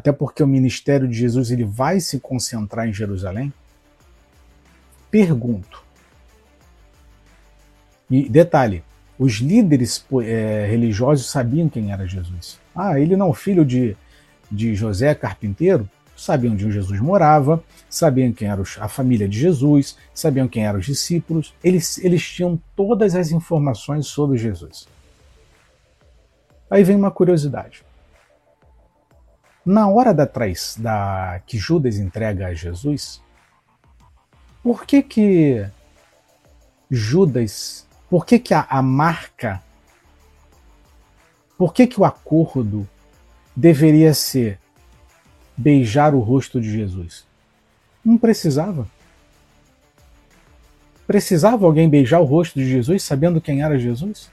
até porque o ministério de Jesus ele vai se concentrar em Jerusalém? Pergunto. E detalhe, os líderes é, religiosos sabiam quem era Jesus. Ah, ele não filho de, de José carpinteiro? Sabiam onde Jesus morava, sabiam quem era a família de Jesus, sabiam quem eram os discípulos, eles, eles tinham todas as informações sobre Jesus. Aí vem uma curiosidade. Na hora da traição da que Judas entrega a Jesus, por que que Judas, por que que a, a marca, por que que o acordo deveria ser beijar o rosto de Jesus? Não precisava. Precisava alguém beijar o rosto de Jesus sabendo quem era Jesus?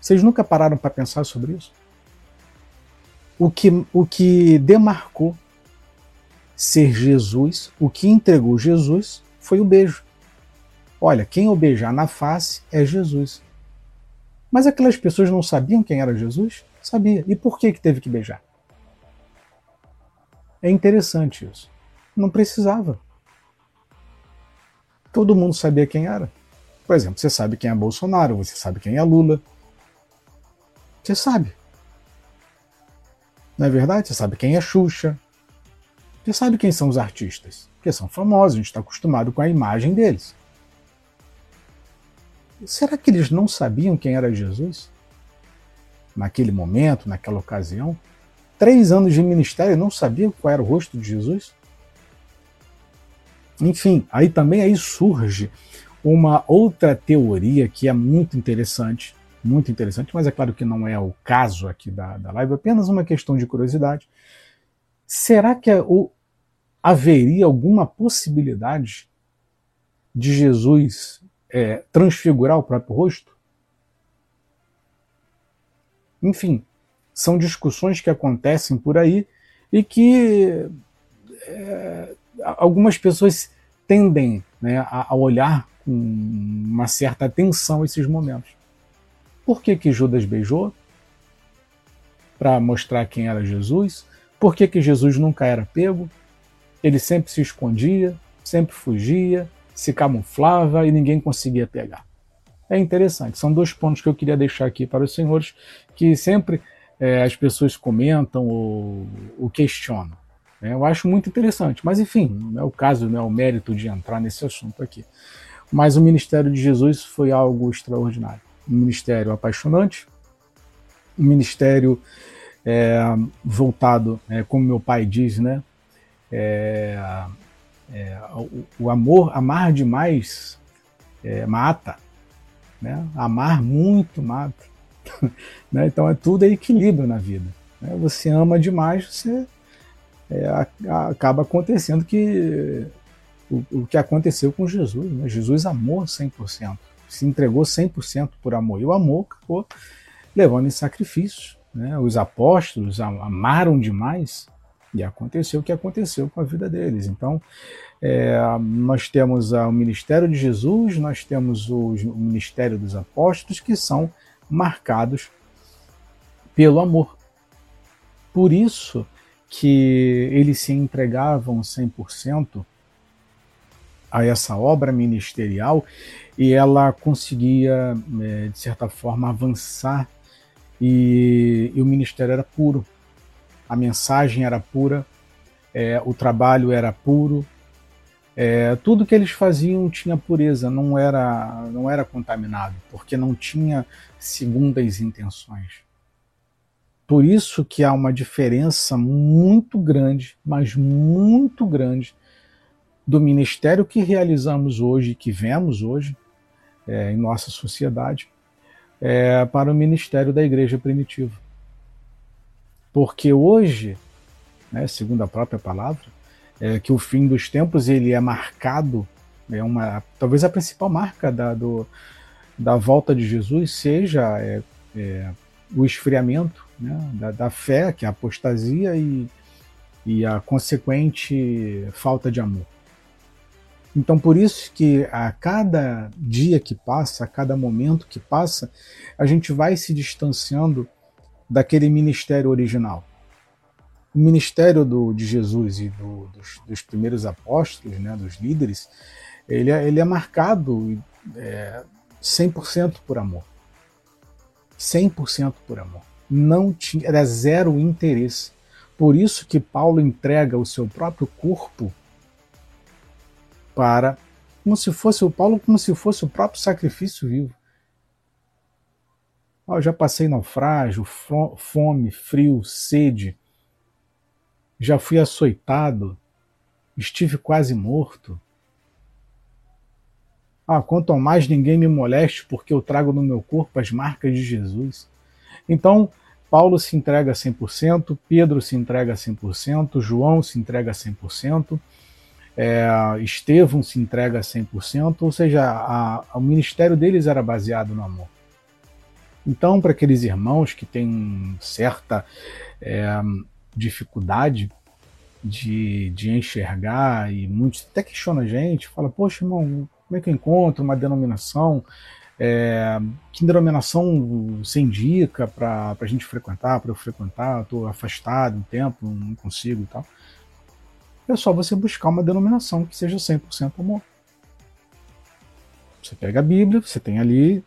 Vocês nunca pararam para pensar sobre isso? O que, o que demarcou ser Jesus, o que entregou Jesus, foi o beijo. Olha, quem o beijar na face é Jesus. Mas aquelas pessoas não sabiam quem era Jesus? Sabia. E por que, que teve que beijar? É interessante isso. Não precisava. Todo mundo sabia quem era. Por exemplo, você sabe quem é Bolsonaro, você sabe quem é Lula. Você sabe. Não é verdade? Você sabe quem é Xuxa. Você sabe quem são os artistas. Porque são famosos, a gente está acostumado com a imagem deles. Será que eles não sabiam quem era Jesus? Naquele momento, naquela ocasião? Três anos de ministério não sabiam qual era o rosto de Jesus? Enfim, aí também aí surge uma outra teoria que é muito interessante, muito interessante, mas é claro que não é o caso aqui da, da live, apenas uma questão de curiosidade. Será que é o, haveria alguma possibilidade de Jesus é, transfigurar o próprio rosto? Enfim, são discussões que acontecem por aí e que é, algumas pessoas tendem né, a, a olhar com uma certa atenção esses momentos. Por que, que Judas beijou? Para mostrar quem era Jesus. Por que, que Jesus nunca era pego? Ele sempre se escondia, sempre fugia, se camuflava e ninguém conseguia pegar. É interessante. São dois pontos que eu queria deixar aqui para os senhores, que sempre é, as pessoas comentam ou, ou questionam. É, eu acho muito interessante, mas enfim, não é o caso, não é o mérito de entrar nesse assunto aqui. Mas o ministério de Jesus foi algo extraordinário um ministério apaixonante, um ministério é, voltado, é, como meu pai diz, né? É, é o, o, amor, amar demais é, mata, né? Amar muito mata. né? Então é tudo é equilíbrio na vida. Né? Você ama demais, você acaba acontecendo que o, o, que aconteceu com Jesus. Né? Jesus amou 100% se entregou 100% por amor. E o amor acabou levando em sacrifício. Né? Os apóstolos amaram demais e aconteceu o que aconteceu com a vida deles. Então, é, nós temos o ministério de Jesus, nós temos o, o ministério dos apóstolos, que são marcados pelo amor. Por isso que eles se entregavam 100% a essa obra ministerial e ela conseguia, é, de certa forma, avançar e, e, o ministério era puro, a mensagem era pura, é, o trabalho era puro, é, tudo que eles faziam tinha pureza, não era, não era contaminado, porque não tinha segundas intenções. Por isso que há uma diferença muito grande, mas muito grande, do ministério que realizamos hoje, que vemos hoje, é, em nossa sociedade é, para o ministério da igreja primitiva. Porque hoje, né, segundo a própria palavra, é que o fim dos tempos ele é marcado, é uma, talvez a principal marca da, do, da volta de Jesus seja é, é, o esfriamento né, da, da, fé, que é a apostasia e, e a consequente falta de amor. Então, por isso que a cada dia que passa, a cada momento que passa, a gente vai se distanciando daquele ministério original. o ministério do, de Jesus e do, dos, dos, primeiros apóstolos, né, dos líderes, ele é, ele é marcado é, 100% por amor. 100% por amor. Não tinha, era zero interesse. Por isso que Paulo entrega o seu próprio corpo para como se fosse o Paulo como se fosse o próprio sacrifício vivo. Eu já passei naufrágio, fome, frio, sede. Já fui açoitado, estive quase morto. Ah, quanto ao mais ninguém me moleste, porque eu trago no meu corpo as marcas de Jesus. Então, Paulo se entrega 100%, Pedro se entrega 100%, João se entrega 100%, é, Estevão se entrega 100%, ou seja, a, a, o ministério deles era baseado no amor. Então, para aqueles irmãos que têm certa é, dificuldade de, de enxergar, e muitos até questionam a gente, fala, poxa, irmão, como é que eu encontro uma denominação? É, que denominação você indica para a gente frequentar, para eu frequentar? Estou afastado um tempo, não consigo e tal. É só você buscar uma denominação que seja 100% amor. Você pega a Bíblia, você tem ali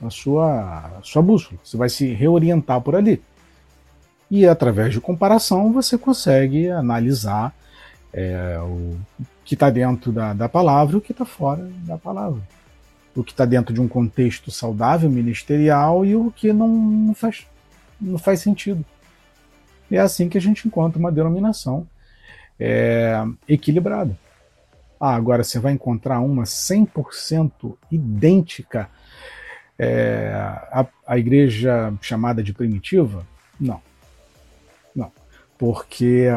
a sua, a sua bússola, você vai se reorientar por ali. E através de comparação você consegue analisar é, o que está dentro da, da palavra e o que está fora da palavra. O que está dentro de um contexto saudável, ministerial e o que não, faz, não faz sentido. É assim que a gente encontra uma denominação é, equilibrada. Ah, agora você vai encontrar uma 100% idêntica é, à, à igreja chamada de primitiva? Não. Não. Porque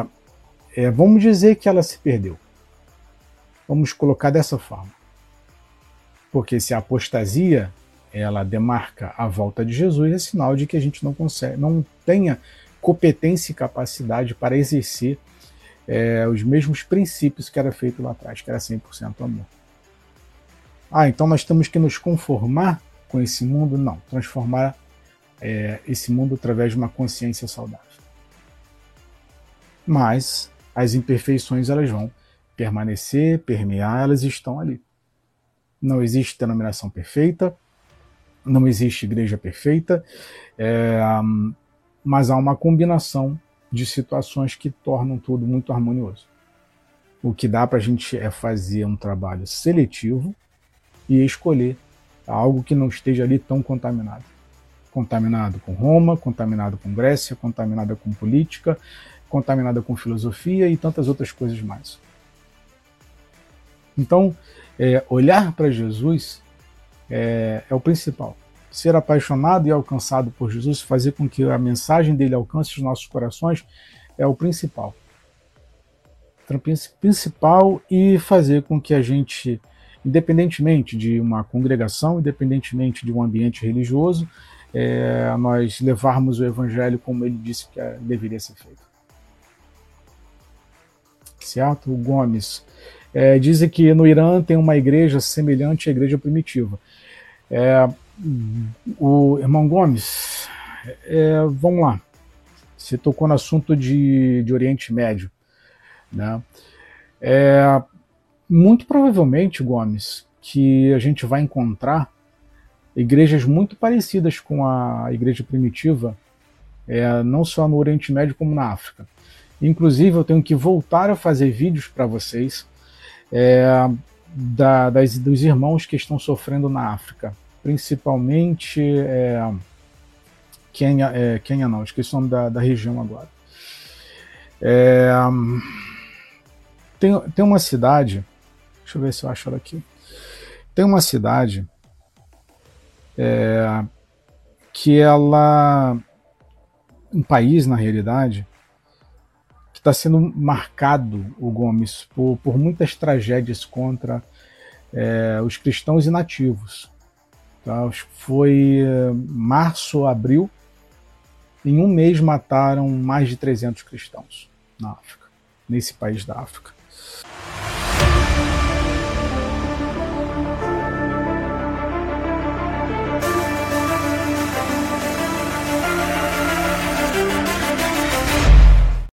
é, vamos dizer que ela se perdeu. Vamos colocar dessa forma. Porque se a apostasia ela demarca a volta de Jesus, é sinal de que a gente não consegue, não tenha competência e capacidade para exercer é, os mesmos princípios que era feito lá atrás, que era 100% amor. Ah, então nós temos que nos conformar com esse mundo? Não, transformar é, esse mundo através de uma consciência saudável. Mas as imperfeições elas vão permanecer, permear, elas estão ali. Não existe denominação perfeita, não existe igreja perfeita, é, mas há uma combinação de situações que tornam tudo muito harmonioso. O que dá para a gente é fazer um trabalho seletivo e escolher algo que não esteja ali tão contaminado. Contaminado com Roma, contaminado com Grécia, contaminado com política, contaminada com filosofia e tantas outras coisas mais. Então, é, olhar para Jesus é, é o principal. Ser apaixonado e alcançado por Jesus, fazer com que a mensagem dele alcance os nossos corações, é o principal. Principal e fazer com que a gente, independentemente de uma congregação, independentemente de um ambiente religioso, é, nós levarmos o evangelho como ele disse que é, deveria ser feito. Certo? O Gomes é, dizem que no Irã tem uma igreja semelhante à igreja primitiva. É, o irmão Gomes, é, vamos lá. Você tocou no assunto de, de Oriente Médio. Né? É, muito provavelmente, Gomes, que a gente vai encontrar igrejas muito parecidas com a igreja primitiva, é, não só no Oriente Médio como na África. Inclusive, eu tenho que voltar a fazer vídeos para vocês é, da, das, dos irmãos que estão sofrendo na África, principalmente é, Quênia, é, Quênia não, esqueci o nome da, da região agora. É, tem, tem uma cidade, deixa eu ver se eu acho ela aqui. Tem uma cidade é, que ela, um país na realidade, está sendo marcado, o Gomes, por, por muitas tragédias contra é, os cristãos e nativos. Tá? Foi é, março, abril, em um mês mataram mais de 300 cristãos na África, nesse país da África.